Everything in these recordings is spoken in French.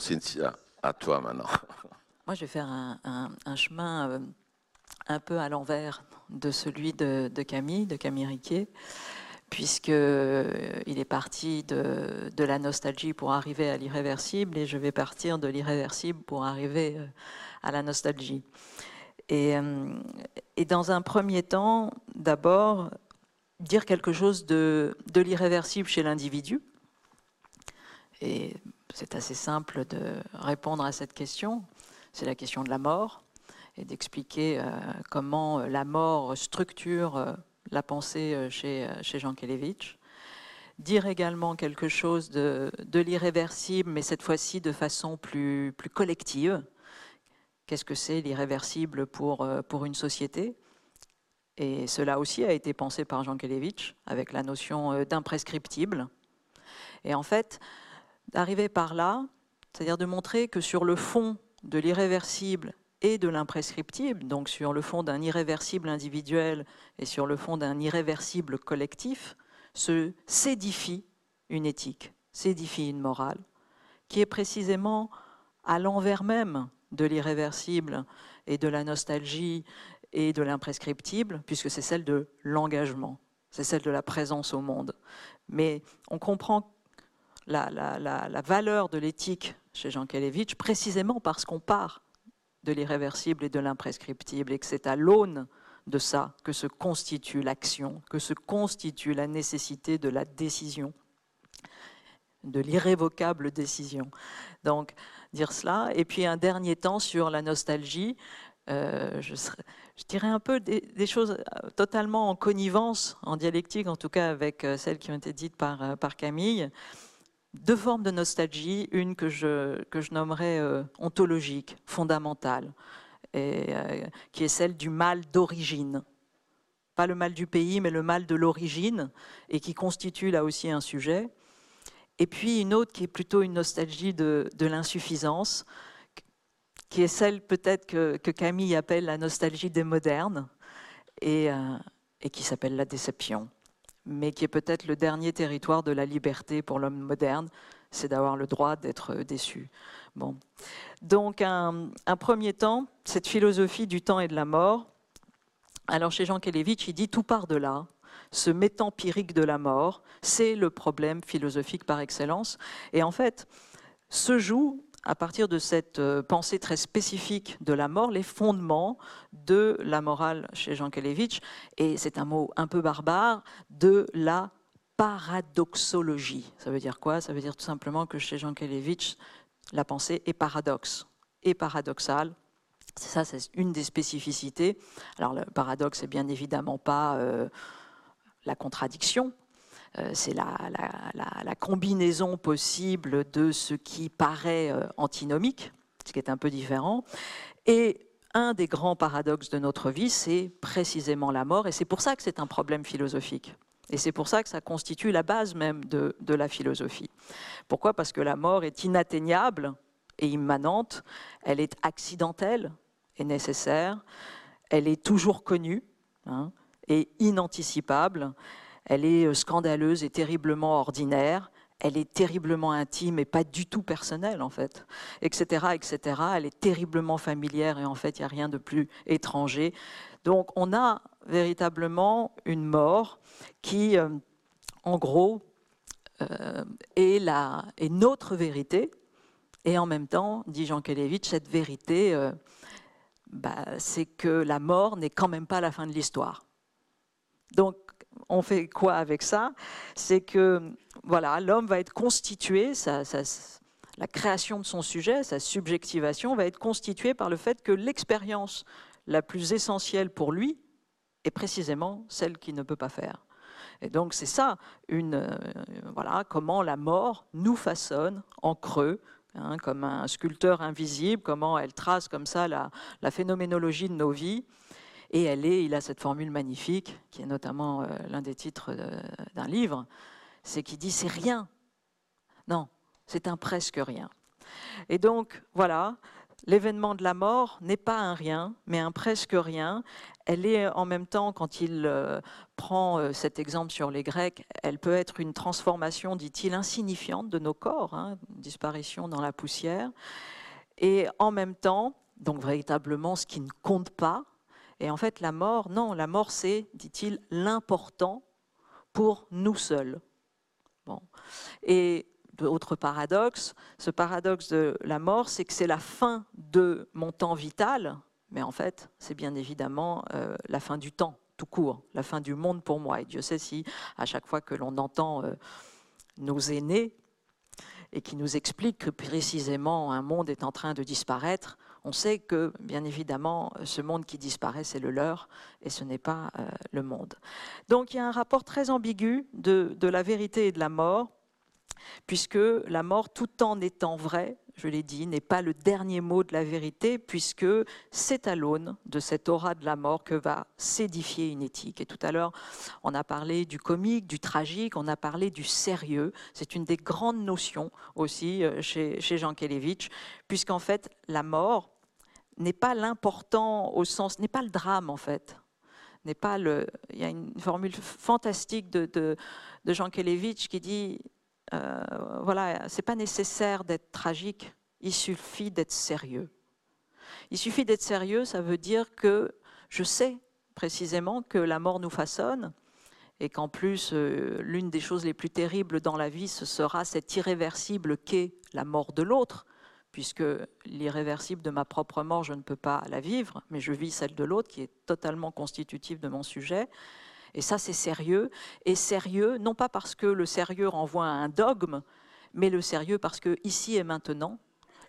Cynthia, à toi maintenant. Moi, je vais faire un, chemin euh, un peu à l'envers de celui de, Camille, de Camille Riquet, puisqu'il euh, est parti de, la nostalgie pour arriver à l'irréversible, et je vais partir de l'irréversible pour arriver euh, à la nostalgie. Et, et dans un premier temps, d'abord, dire quelque chose de, de l'irréversible chez l'individu. Et c'est assez simple de répondre à cette question. C'est la question de la mort et d'expliquer euh, comment la mort structure euh, la pensée euh, chez, chez Jean Kelevitch. Dire également quelque chose de, de l'irréversible, mais cette fois-ci de façon plus, plus collective. Qu'est-ce que c'est l'irréversible pour, pour une société? Et cela aussi a été pensé par Jean Kelevitch avec la notion d'imprescriptible. Et en fait, d'arriver par là, c'est-à-dire de montrer que sur le fond de l'irréversible et de l'imprescriptible, donc sur le fond d'un irréversible individuel et sur le fond d'un irréversible collectif, se s'édifie une éthique, s'édifie une morale, qui est précisément à l'envers même de l'irréversible et de la nostalgie et de l'imprescriptible, puisque c'est celle de l'engagement, c'est celle de la présence au monde. Mais on comprend la, valeur de l'éthique chez Jean Kelevitch, précisément parce qu'on part de l'irréversible et de l'imprescriptible, et que c'est à l'aune de ça que se constitue l'action, que se constitue la nécessité de la décision, de l'irrévocable décision. Donc, dire cela. Et puis, un dernier temps sur la nostalgie. Euh, je, dirais un peu des, choses euh, totalement en connivence, en dialectique, en tout cas avec euh, celles qui ont été dites par, par Camille deux formes de nostalgie, une que je, que je nommerais euh, ontologique, fondamentale, et, euh, qui est celle du mal d'origine. Pas le mal du pays, mais le mal de l'origine, et qui constitue là aussi un sujet. Et puis une autre qui est plutôt une nostalgie de, de l'insuffisance, qui est celle peut-être que, que, Camille appelle la nostalgie des modernes, et, euh, et qui s'appelle la déception mais qui est peut-être le dernier territoire de la liberté pour l'homme moderne, c'est d'avoir le droit d'être déçu. Bon. Donc, un, premier temps, cette philosophie du temps et de la mort. Alors, chez Jean Kelevitch, il dit tout part de là. Ce métampirique de la mort, c'est le problème philosophique par excellence. Et en fait, se joue à partir de cette euh, pensée très spécifique de la mort, les fondements de la morale chez Jean Kelevitch, et c'est un mot un peu barbare, de la paradoxologie. Ça veut dire quoi? Ça veut dire tout simplement que chez Jean Kelevitch, la pensée est paradoxe, et paradoxale. Ça, c'est une des spécificités. Alors, le paradoxe, c'est bien évidemment pas euh, la contradiction, c'est la, combinaison possible de ce qui paraît euh, antinomique, ce qui est un peu différent. Et un des grands paradoxes de notre vie, c'est précisément la mort, et c'est pour ça que c'est un problème philosophique. Et c'est pour ça que ça constitue la base même de, de la philosophie. Pourquoi? Parce que la mort est inatteignable et immanente, elle est accidentelle et nécessaire, elle est toujours connue hein, et inanticipable, elle est euh, scandaleuse et terriblement ordinaire, elle est terriblement intime et pas du tout personnelle en fait, etc., etc. Elle est terriblement familière et en fait il n'y a rien de plus étranger. Donc on a véritablement une mort qui, euh, en gros, euh, est, la, notre vérité et en même temps, dit Jean Kelevitch, cette vérité, bah, c'est que la mort n'est quand même pas la fin de l'histoire. Donc on fait quoi avec ça? C'est que voilà, l'homme va être constitué, la création de son sujet, sa subjectivation va être constituée par le fait que l'expérience la plus essentielle pour lui est précisément celle qu'il ne peut pas faire. Et donc c'est ça, une, euh, voilà, comment la mort nous façonne en creux, hein, comme un sculpteur invisible, comment elle trace comme ça la phénoménologie de nos vies. Et elle est, il a cette formule magnifique, qui est notamment euh, l'un des titres d'un livre, c'est qu'il dit c'est rien. Non, c'est un presque rien. Et donc, voilà, l'événement de la mort n'est pas un rien, mais un presque rien. Elle est en même temps, quand il euh, prend euh, cet exemple sur les Grecs, elle peut être une transformation, dit-il, insignifiante de nos corps, hein, disparition dans la poussière, et en même temps, donc véritablement ce qui ne compte pas. Et en fait, la mort, non, la mort, c'est, dit-il, l'important pour nous seuls. Bon. Et autre paradoxe, ce paradoxe de la mort, c'est que c'est la fin de mon temps vital, mais en fait, c'est bien évidemment euh, la fin du temps, tout court, la fin du monde pour moi. Et Dieu sait si, à chaque fois que l'on entend euh, nos aînés et qui nous expliquent que précisément un monde est en train de disparaître, on sait que, bien évidemment, ce monde qui disparaît, c'est le leur, et ce n'est pas euh, le monde. Donc il y a un rapport très ambigu de, de la vérité et de la mort, puisque la mort, tout en étant vraie, je l'ai dit, n'est pas le dernier mot de la vérité, puisque c'est à l'aune de cette aura de la mort que va s'édifier une éthique. Et tout à l'heure, on a parlé du comique, du tragique, on a parlé du sérieux. C'est une des grandes notions aussi euh, chez, Jean Kelevitch, puisqu'en fait, la mort n'est pas l'important au sens, n'est pas le drame en fait. N'est pas le, il y a une formule fantastique de Jean Kelevitch qui dit euh, voilà, c'est pas nécessaire d'être tragique, il suffit d'être sérieux. Il suffit d'être sérieux, ça veut dire que je sais précisément que la mort nous façonne et qu'en plus, euh, l'une des choses les plus terribles dans la vie, ce sera cette irréversible qu'est la mort de l'autre, puisque l'irréversible de ma propre mort, je ne peux pas la vivre, mais je vis celle de l'autre, qui est totalement constitutive de mon sujet. Et ça, c'est sérieux. Et sérieux, non pas parce que le sérieux renvoie à un dogme, mais le sérieux parce que ici et maintenant,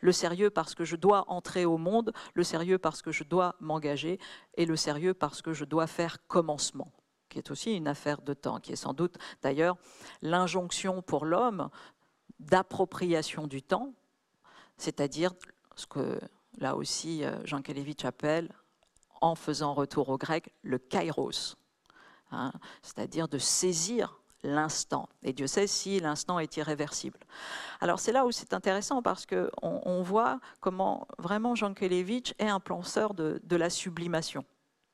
le sérieux parce que je dois entrer au monde, le sérieux parce que je dois m'engager, et le sérieux parce que je dois faire commencement qui est aussi une affaire de temps, qui est sans doute d'ailleurs l'injonction pour l'homme d'appropriation du temps, c'est-à-dire ce que là aussi euh, Jean Kelevitch appelle, en faisant retour au grec, le kairos. Hein, c'est-à-dire de saisir l'instant. Et Dieu sait si l'instant est irréversible. Alors c'est là où c'est intéressant parce qu'on on voit comment vraiment Jean Kelevitch est un penseur de, la sublimation.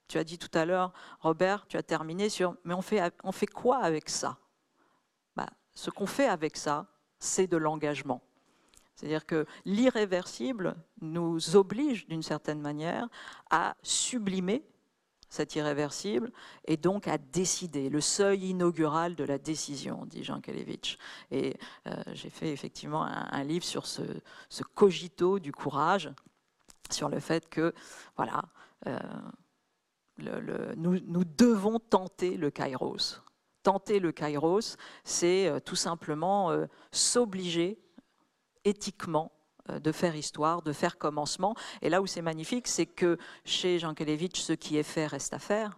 Tu as dit tout à l'heure, Robert, tu as terminé sur mais on fait, on fait quoi avec ça? Bah, Ce qu'on fait avec ça, c'est de l'engagement. C'est-à-dire que l'irréversible nous oblige d'une certaine manière à sublimer cet irréversible, et donc à décider, le seuil inaugural de la décision, dit Jean Kelevitch. Et euh, j'ai fait effectivement un, livre sur ce, cogito du courage, sur le fait que, voilà, euh, nous, devons tenter le kairos. Tenter le kairos, c'est euh, tout simplement s'obliger éthiquement de faire histoire, de faire commencement. Et là où c'est magnifique, c'est que chez Jean Kelevitch, ce qui est fait reste à faire.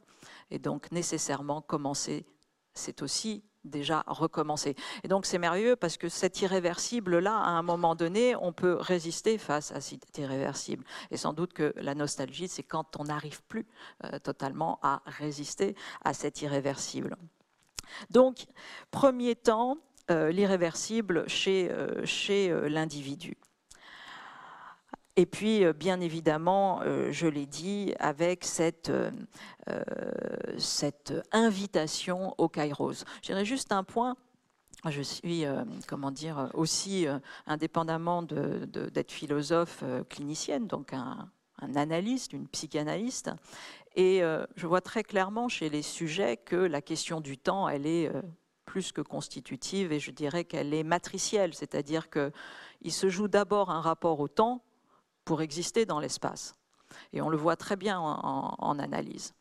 Et donc nécessairement commencer, c'est aussi déjà recommencer. Et donc c'est merveilleux parce que cet irréversible-là, à un moment donné, on peut résister face à cet irréversible. Et sans doute que la nostalgie, c'est quand on n'arrive plus euh, totalement à résister à cet irréversible. Donc, premier temps, euh, l'irréversible chez, chez l'individu. Et puis, euh, bien évidemment, euh, je l'ai dit, avec cette, euh, cette invitation au Kairos. Je dirais juste un point. Je suis, comment dire, aussi, indépendamment d'être philosophe clinicienne, donc un, un, analyste, une psychanalyste, et je vois très clairement chez les sujets que la question du temps, elle est plus que constitutive, et je dirais qu'elle est matricielle, c'est-à-dire qu'il se joue d'abord un rapport au temps, pour exister dans l'espace. Et on le voit très bien en, analyse.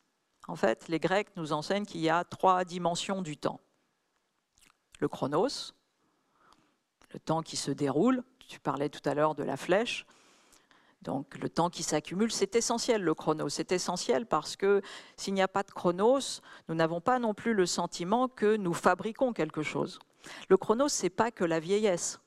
En fait, les Grecs nous enseignent qu'il y a trois dimensions du temps. Le chronos, le temps qui se déroule, tu parlais tout à l'heure de la flèche, donc le temps qui s'accumule, c'est essentiel le chronos. C'est essentiel parce que s'il n'y a pas de chronos, nous n'avons pas non plus le sentiment que nous fabriquons quelque chose. Le chronos, c'est pas que la vieillesse.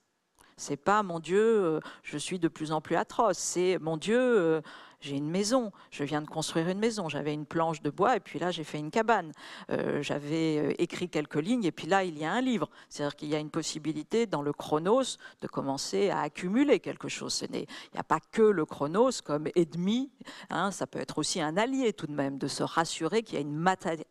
C'est pas mon Dieu, euh, je suis de plus en plus atroce. C'est mon Dieu, euh, j'ai une maison, je viens de construire une maison, j'avais une planche de bois et puis là j'ai fait une cabane, euh, j'avais euh, écrit quelques lignes et puis là il y a un livre. C'est-à-dire qu'il y a une possibilité dans le chronos de commencer à accumuler quelque chose. Il n'y a pas que le chronos comme ennemi, hein, ça peut être aussi un allié tout de même, de se rassurer qu'il y a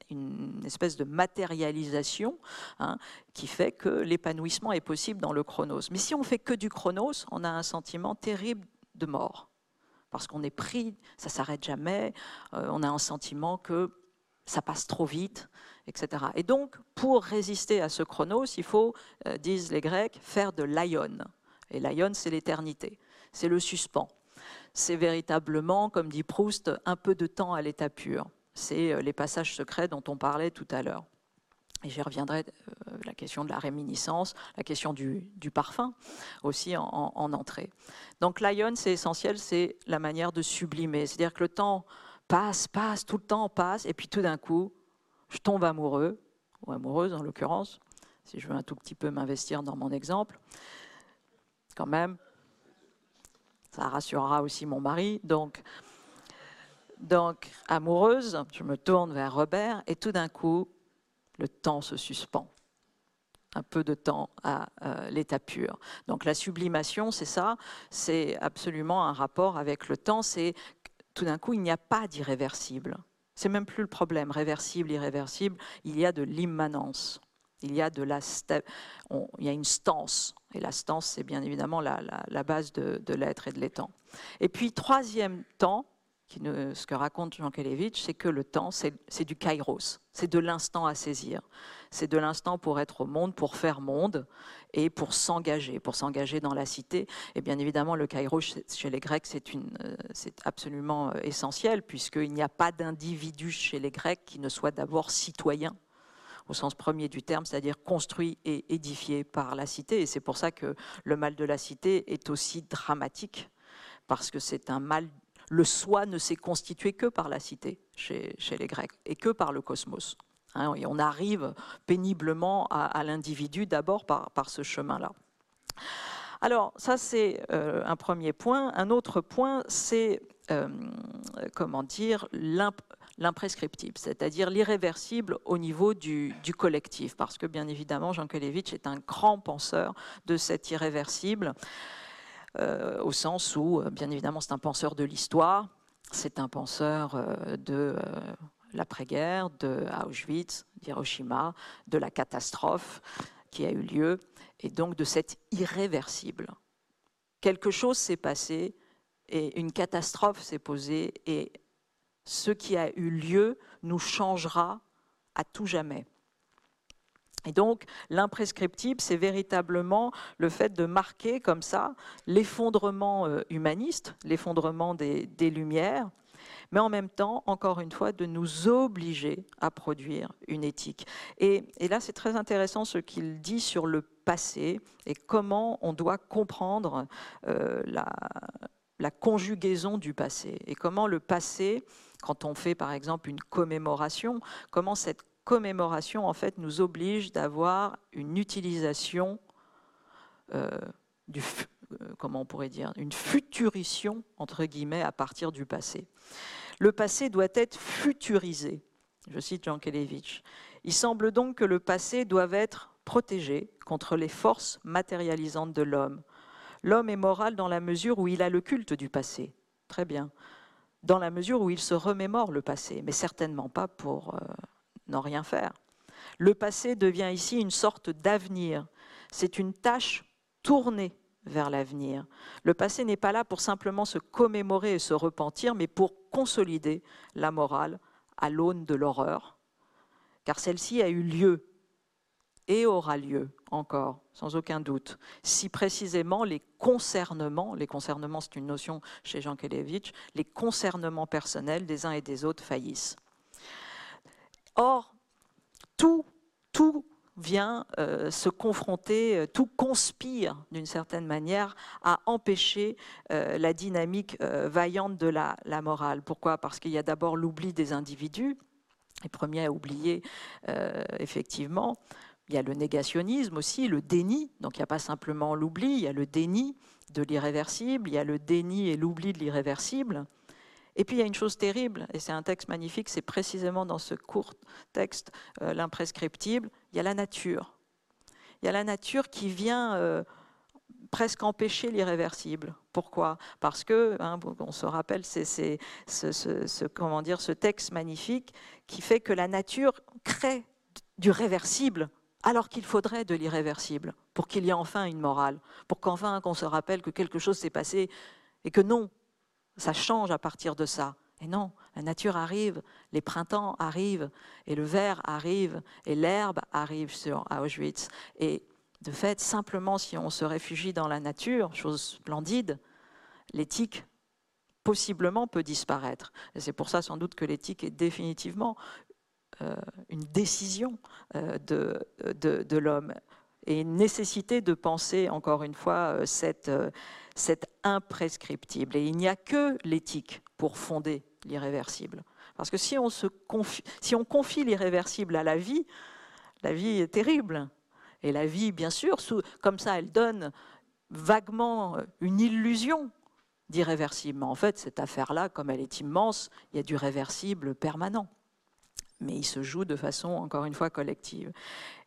une, espèce de matérialisation hein, qui fait que l'épanouissement est possible dans le chronos. Mais si on fait que du chronos, on a un sentiment terrible de mort parce qu'on est pris, ça s'arrête jamais, euh, on a un sentiment que ça passe trop vite, etc. Et donc, pour résister à ce chronos, il faut, euh, disent les Grecs, faire de l'aion. Et l'aion, c'est l'éternité, c'est le suspens. C'est véritablement, comme dit Proust, un peu de temps à l'état pur. C'est euh, les passages secrets dont on parlait tout à l'heure. Et j'y reviendrai, euh, la question de la réminiscence, la question du, parfum aussi en, entrée. Donc l'ion, c'est essentiel, c'est la manière de sublimer. C'est-à-dire que le temps passe, passe, tout le temps passe, et puis tout d'un coup, je tombe amoureux, ou amoureuse en l'occurrence, si je veux un tout petit peu m'investir dans mon exemple, quand même, ça rassurera aussi mon mari. Donc, donc amoureuse, je me tourne vers Robert, et tout d'un coup, le temps se suspend. Un peu de temps à euh, l'état pur. Donc la sublimation, c'est ça, c'est absolument un rapport avec le temps. C'est tout d'un coup, il n'y a pas d'irréversible. C'est même plus le problème, réversible, irréversible. Il y a de l'immanence. Il y a de la, il y a une stance. Et la stance, c'est bien évidemment la, base de, de l'être et de l'étant. Et puis, troisième temps, ce que raconte Jean Kelevitch, c'est que le temps, c'est du kairos, c'est de l'instant à saisir. C'est de l'instant pour être au monde, pour faire monde et pour s'engager, pour s'engager dans la cité. Et bien évidemment, le kairos chez les Grecs, c'est absolument euh, essentiel, puisqu'il n'y a pas d'individu chez les Grecs qui ne soit d'abord citoyen au sens premier du terme, c'est-à-dire construit et édifié par la cité. Et c'est pour ça que le mal de la cité est aussi dramatique, parce que c'est un mal le soi ne s'est constitué que par la cité chez, les Grecs et que par le cosmos. Hein, et on arrive péniblement à, l'individu d'abord par, ce chemin-là. Alors ça c'est euh, un premier point. Un autre point c'est euh, comment dire l'imprescriptible, c'est-à-dire l'irréversible au niveau du, collectif, parce que bien évidemment Jean Kelevitch est un grand penseur de cet irréversible. Euh, au sens où, euh, bien évidemment, c'est un penseur de l'histoire, c'est un penseur euh, de l'après-guerre, de Auschwitz, d'Hiroshima, de la catastrophe qui a eu lieu, et donc de cet irréversible. Quelque chose s'est passé et une catastrophe s'est posée, et ce qui a eu lieu nous changera à tout jamais. Et donc, l'imprescriptible, c'est véritablement le fait de marquer comme ça l'effondrement euh, humaniste, l'effondrement des, Lumières, mais en même temps, encore une fois, de nous obliger à produire une éthique. Et, là, c'est très intéressant ce qu'il dit sur le passé et comment on doit comprendre euh, la, la conjugaison du passé et comment le passé, quand on fait par exemple une commémoration, comment cette commémoration en fait nous oblige d'avoir une utilisation euh, du, euh, comment on pourrait dire, une futurition entre guillemets à partir du passé. Le passé doit être futurisé. Je cite Jean Kelevitch. Il semble donc que le passé doit être protégé contre les forces matérialisantes de l'homme. L'homme est moral dans la mesure où il a le culte du passé. Très bien. Dans la mesure où il se remémore le passé, mais certainement pas pour euh, n'en rien faire. Le passé devient ici une sorte d'avenir. C'est une tâche tournée vers l'avenir. Le passé n'est pas là pour simplement se commémorer et se repentir, mais pour consolider la morale à l'aune de l'horreur, car celle-ci a eu lieu et aura lieu encore, sans aucun doute, si précisément les concernements, les concernements c'est une notion chez Jean Kelevitch, les concernements personnels des uns et des autres faillissent. Or, tout, vient euh, se confronter, euh, tout conspire d'une certaine manière à empêcher euh, la dynamique vaillante de la, morale. Pourquoi? Parce qu'il y a d'abord l'oubli des individus, les premiers à oublier effectivement. Il y a le négationnisme aussi, le déni. Donc il n'y a pas simplement l'oubli, il y a le déni de l'irréversible, il y a le déni et l'oubli de l'irréversible. Et puis il y a une chose terrible, et c'est un texte magnifique, c'est précisément dans ce court texte, euh, l'imprescriptible, il y a la nature. Il y a la nature qui vient euh, presque empêcher l'irréversible. Pourquoi? Parce que, hein, on se rappelle, c'est ce, ce texte magnifique qui fait que la nature crée du réversible alors qu'il faudrait de l'irréversible pour qu'il y ait enfin une morale, pour qu'enfin qu'on se rappelle que quelque chose s'est passé et que non, ça change à partir de ça. Et non, la nature arrive, les printemps arrivent, et le verre arrive, et l'herbe arrive sur Auschwitz. Et de fait, simplement si on se réfugie dans la nature, chose splendide, l'éthique possiblement peut disparaître. Et c'est pour ça sans doute que l'éthique est définitivement euh, une décision euh, de, l'homme et une nécessité de penser, encore une fois, euh, cette, cette imprescriptible. Et il n'y a que l'éthique pour fonder l'irréversible. Parce que si on, se confie, si on confie l'irréversible à la vie, la vie est terrible. Et la vie, bien sûr, comme ça, elle donne vaguement une illusion d'irréversible. Mais en fait, cette affaire-là, comme elle est immense, il y a du réversible permanent. Mais il se joue de façon, encore une fois, collective.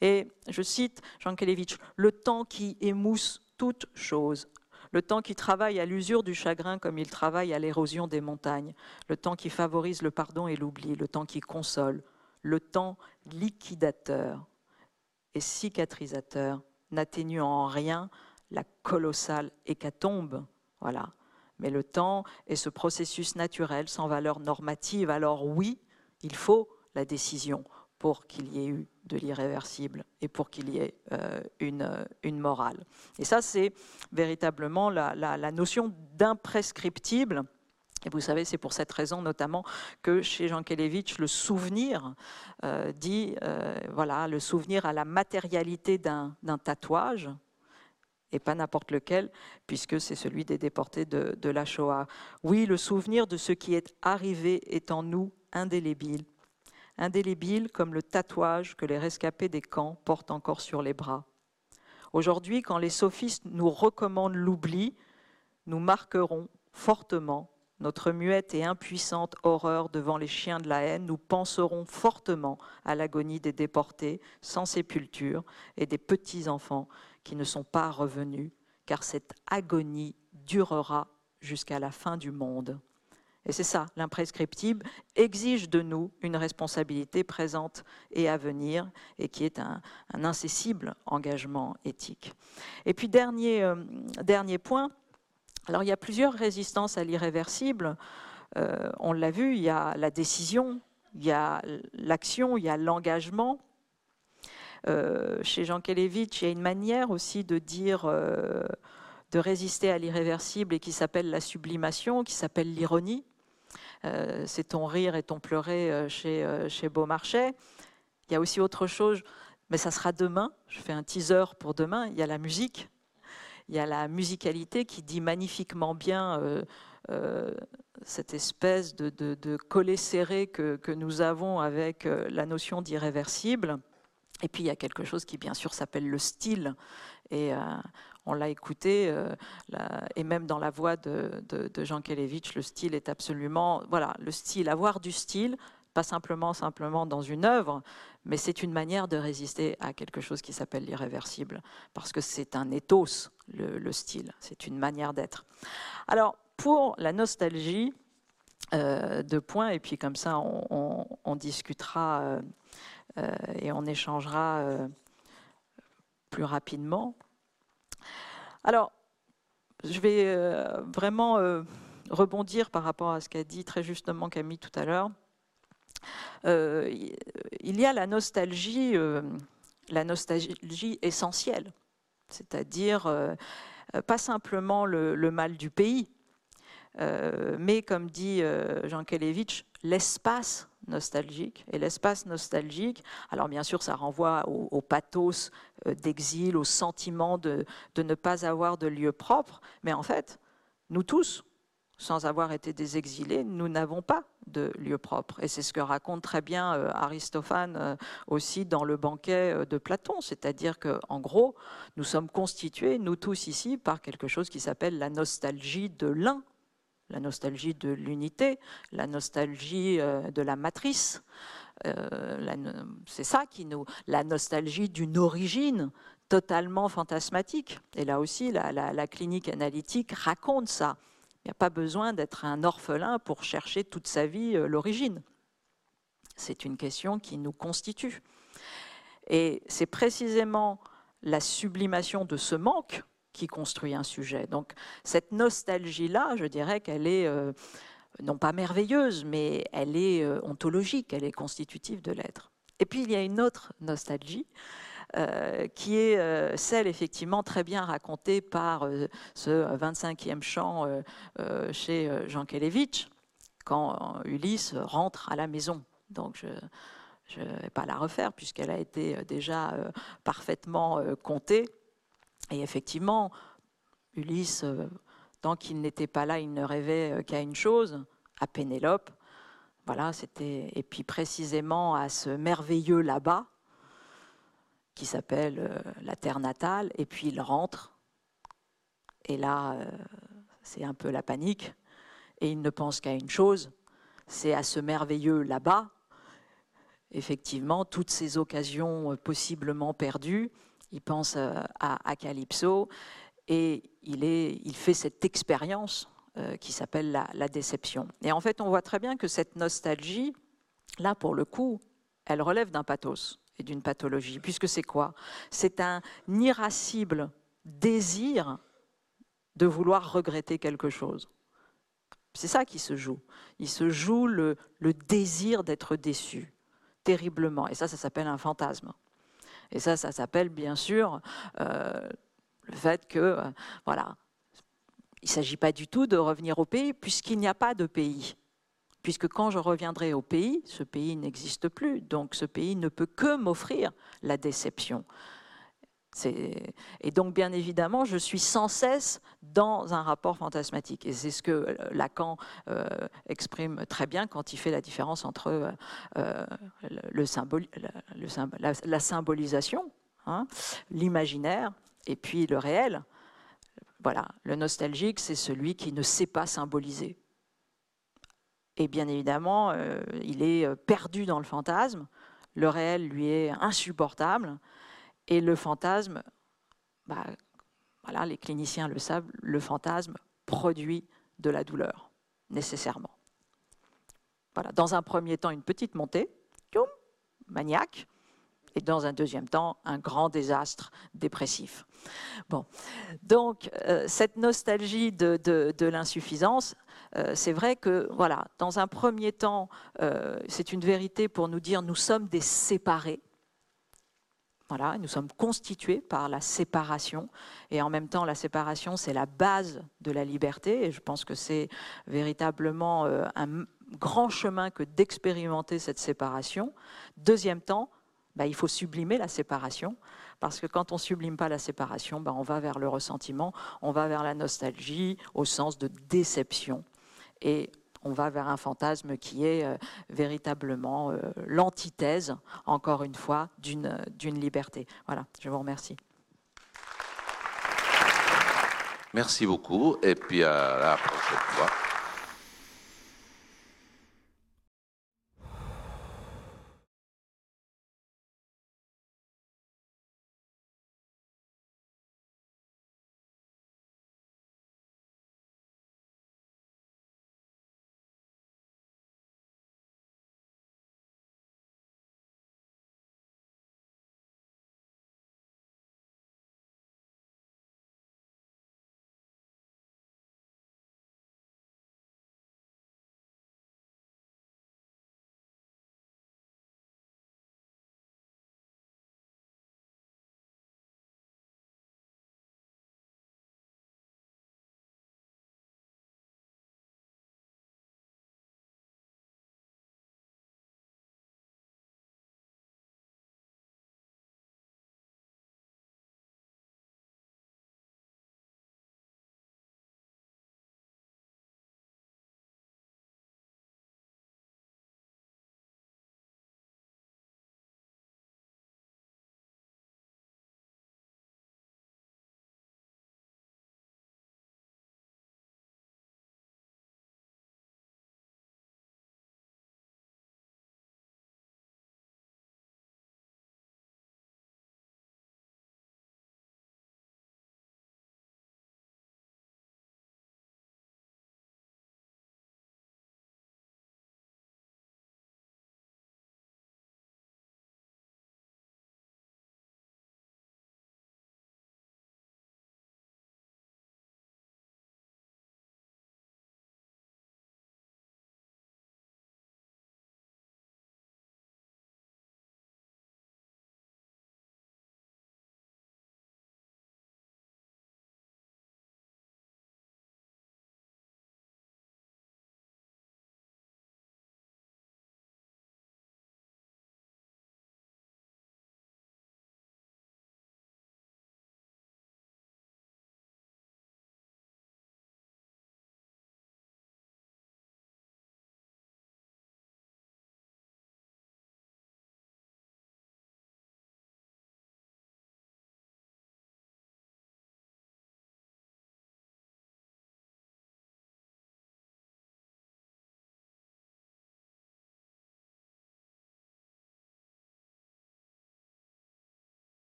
Et je cite Jean Kelevitch, le temps qui émousse toute chose, le temps qui travaille à l'usure du chagrin comme il travaille à l'érosion des montagnes, le temps qui favorise le pardon et l'oubli, le temps qui console, le temps liquidateur et cicatrisateur, n'atténuant en rien la colossale hécatombe. Voilà. Mais le temps est ce processus naturel sans valeur normative. Alors oui, il faut la décision pour qu'il y ait eu de l'irréversible et pour qu'il y ait euh, une, une, morale. Et ça, c'est véritablement la, notion d'imprescriptible et vous savez, c'est pour cette raison notamment que chez Jean Kelevitch, le souvenir euh, dit, euh, voilà, le souvenir à la matérialité d'un tatouage, et pas n'importe lequel, puisque c'est celui des déportés de, de, la Shoah. Oui, le souvenir de ce qui est arrivé est en nous indélébile. Indélébile comme le tatouage que les rescapés des camps portent encore sur les bras. Aujourd'hui, quand les sophistes nous recommandent l'oubli, nous marquerons fortement notre muette et impuissante horreur devant les chiens de la haine, nous penserons fortement à l'agonie des déportés sans sépulture et des petits-enfants qui ne sont pas revenus, car cette agonie durera jusqu'à la fin du monde. Et c'est ça, l'imprescriptible exige de nous une responsabilité présente et à venir, et qui est un, incessible engagement éthique. Et puis dernier, euh, dernier point, alors il y a plusieurs résistances à l'irréversible. Euh, on l'a vu, il y a la décision, il y a l'action, il y a l'engagement. Euh, chez Jean Kelevitch, il y a une manière aussi de dire, de résister à l'irréversible et qui s'appelle la sublimation, qui s'appelle l'ironie. C'est ton rire et ton pleurer chez, chez Beaumarchais. Il y a aussi autre chose, mais ça sera demain. Je fais un teaser pour demain. Il y a la musique il y a la musicalité qui dit magnifiquement bien euh, euh, cette espèce de, de, collet serré que, nous avons avec euh, la notion d'irréversible. Et puis il y a quelque chose qui bien sûr s'appelle le style. Et on l'a écouté, et même dans la voix de, Jean Kelevitch, le style est absolument, voilà, le style, avoir du style, pas simplement simplement dans une œuvre, mais c'est une manière de résister à quelque chose qui s'appelle l'irréversible, parce que c'est un ethos, le, style, c'est une manière d'être. Alors, pour la nostalgie, euh, deux points, et puis comme ça, on, discutera euh, euh, et on échangera euh, plus rapidement. Alors, je vais vraiment rebondir par rapport à ce qu'a dit très justement Camille tout à l'heure. Euh, il y a la nostalgie, euh, la nostalgie essentielle, c'est-à-dire euh, pas simplement le, mal du pays, mais comme dit Jean Kelevitch, l'espace nostalgique. Et l'espace nostalgique, alors bien sûr, ça renvoie au, pathos d'exil, au sentiment de, de, ne pas avoir de lieu propre, mais en fait, nous tous, sans avoir été des exilés, nous n'avons pas de lieu propre. Et c'est ce que raconte très bien euh, Aristophane euh, aussi dans le banquet euh, de Platon, c'est-à-dire qu'en gros, nous sommes constitués, nous tous ici, par quelque chose qui s'appelle la nostalgie de l'un, la nostalgie de l'unité, la nostalgie de la matrice. c'est ça qui nous, la nostalgie d'une origine totalement fantasmatique. Et là aussi, la clinique analytique raconte ça. Il n'y a pas besoin d'être un orphelin pour chercher toute sa vie l'origine. C'est une question qui nous constitue. Et c'est précisément la sublimation de ce manque qui construit un sujet. Donc cette nostalgie-là, je dirais qu'elle est euh, non pas merveilleuse, mais elle est euh, ontologique, elle est constitutive de l'être. Et puis il y a une autre nostalgie, euh, qui est celle effectivement très bien racontée par ce 25e chant chez Jean Kelevitch, quand Ulysse rentre à la maison. Donc je, ne vais pas la refaire puisqu'elle a été déjà parfaitement comptée. Et effectivement, Ulysse, tant qu'il n'était pas là, il ne rêvait qu'à une chose, à Pénélope. Voilà, c'était et puis précisément à ce merveilleux là-bas qui s'appelle la terre natale. Et puis il rentre. Et là, c'est un peu la panique. Et il ne pense qu'à une chose, c'est à ce merveilleux là-bas effectivement toutes ces occasions euh, possiblement perdues. Il pense euh, à, Calypso et il, fait cette expérience euh, qui s'appelle la, déception. Et en fait, on voit très bien que cette nostalgie, là pour le coup, elle relève d'un pathos et d'une pathologie, puisque c'est quoi? C'est un irascible désir de vouloir regretter quelque chose. C'est ça qui se joue. Il se joue le désir d'être déçu terriblement. Et ça, ça s'appelle un fantasme. Et ça, ça s'appelle bien sûr euh, le fait que, euh, voilà, il ne s'agit pas du tout de revenir au pays, puisqu'il n'y a pas de pays. Puisque quand je reviendrai au pays, ce pays n'existe plus. Donc ce pays ne peut que m'offrir la déception. Et donc, bien évidemment, je suis sans cesse dans un rapport fantasmatique. Et c'est ce que euh, Lacan euh, exprime très bien quand il fait la différence entre euh, la, symbolisation, hein, l'imaginaire, et puis le réel. Voilà, le nostalgique, c'est celui qui ne sait pas symboliser. Et bien évidemment, il est perdu dans le fantasme. Le réel lui est insupportable. Et le fantasme, bah, voilà, les cliniciens le savent, le fantasme produit de la douleur, nécessairement. Voilà, dans un premier temps, une petite montée, maniaque, et dans un deuxième temps, un grand désastre dépressif. Bon, donc euh, cette nostalgie de, l'insuffisance, euh, c'est vrai que, voilà, dans un premier temps, euh, c'est une vérité pour nous dire nous sommes des séparés nous sommes constitués par la séparation et en même temps la séparation c'est la base de la liberté et je pense que c'est véritablement euh, un grand chemin que d'expérimenter cette séparation. Deuxième temps, bah, il faut sublimer la séparation parce que quand on sublime pas la séparation, bah, on va vers le ressentiment, on va vers la nostalgie au sens de déception. Et on va vers un fantasme qui est euh, véritablement euh, l'antithèse, encore une fois, d'une liberté. Voilà, je vous remercie. Merci beaucoup et puis à la prochaine fois.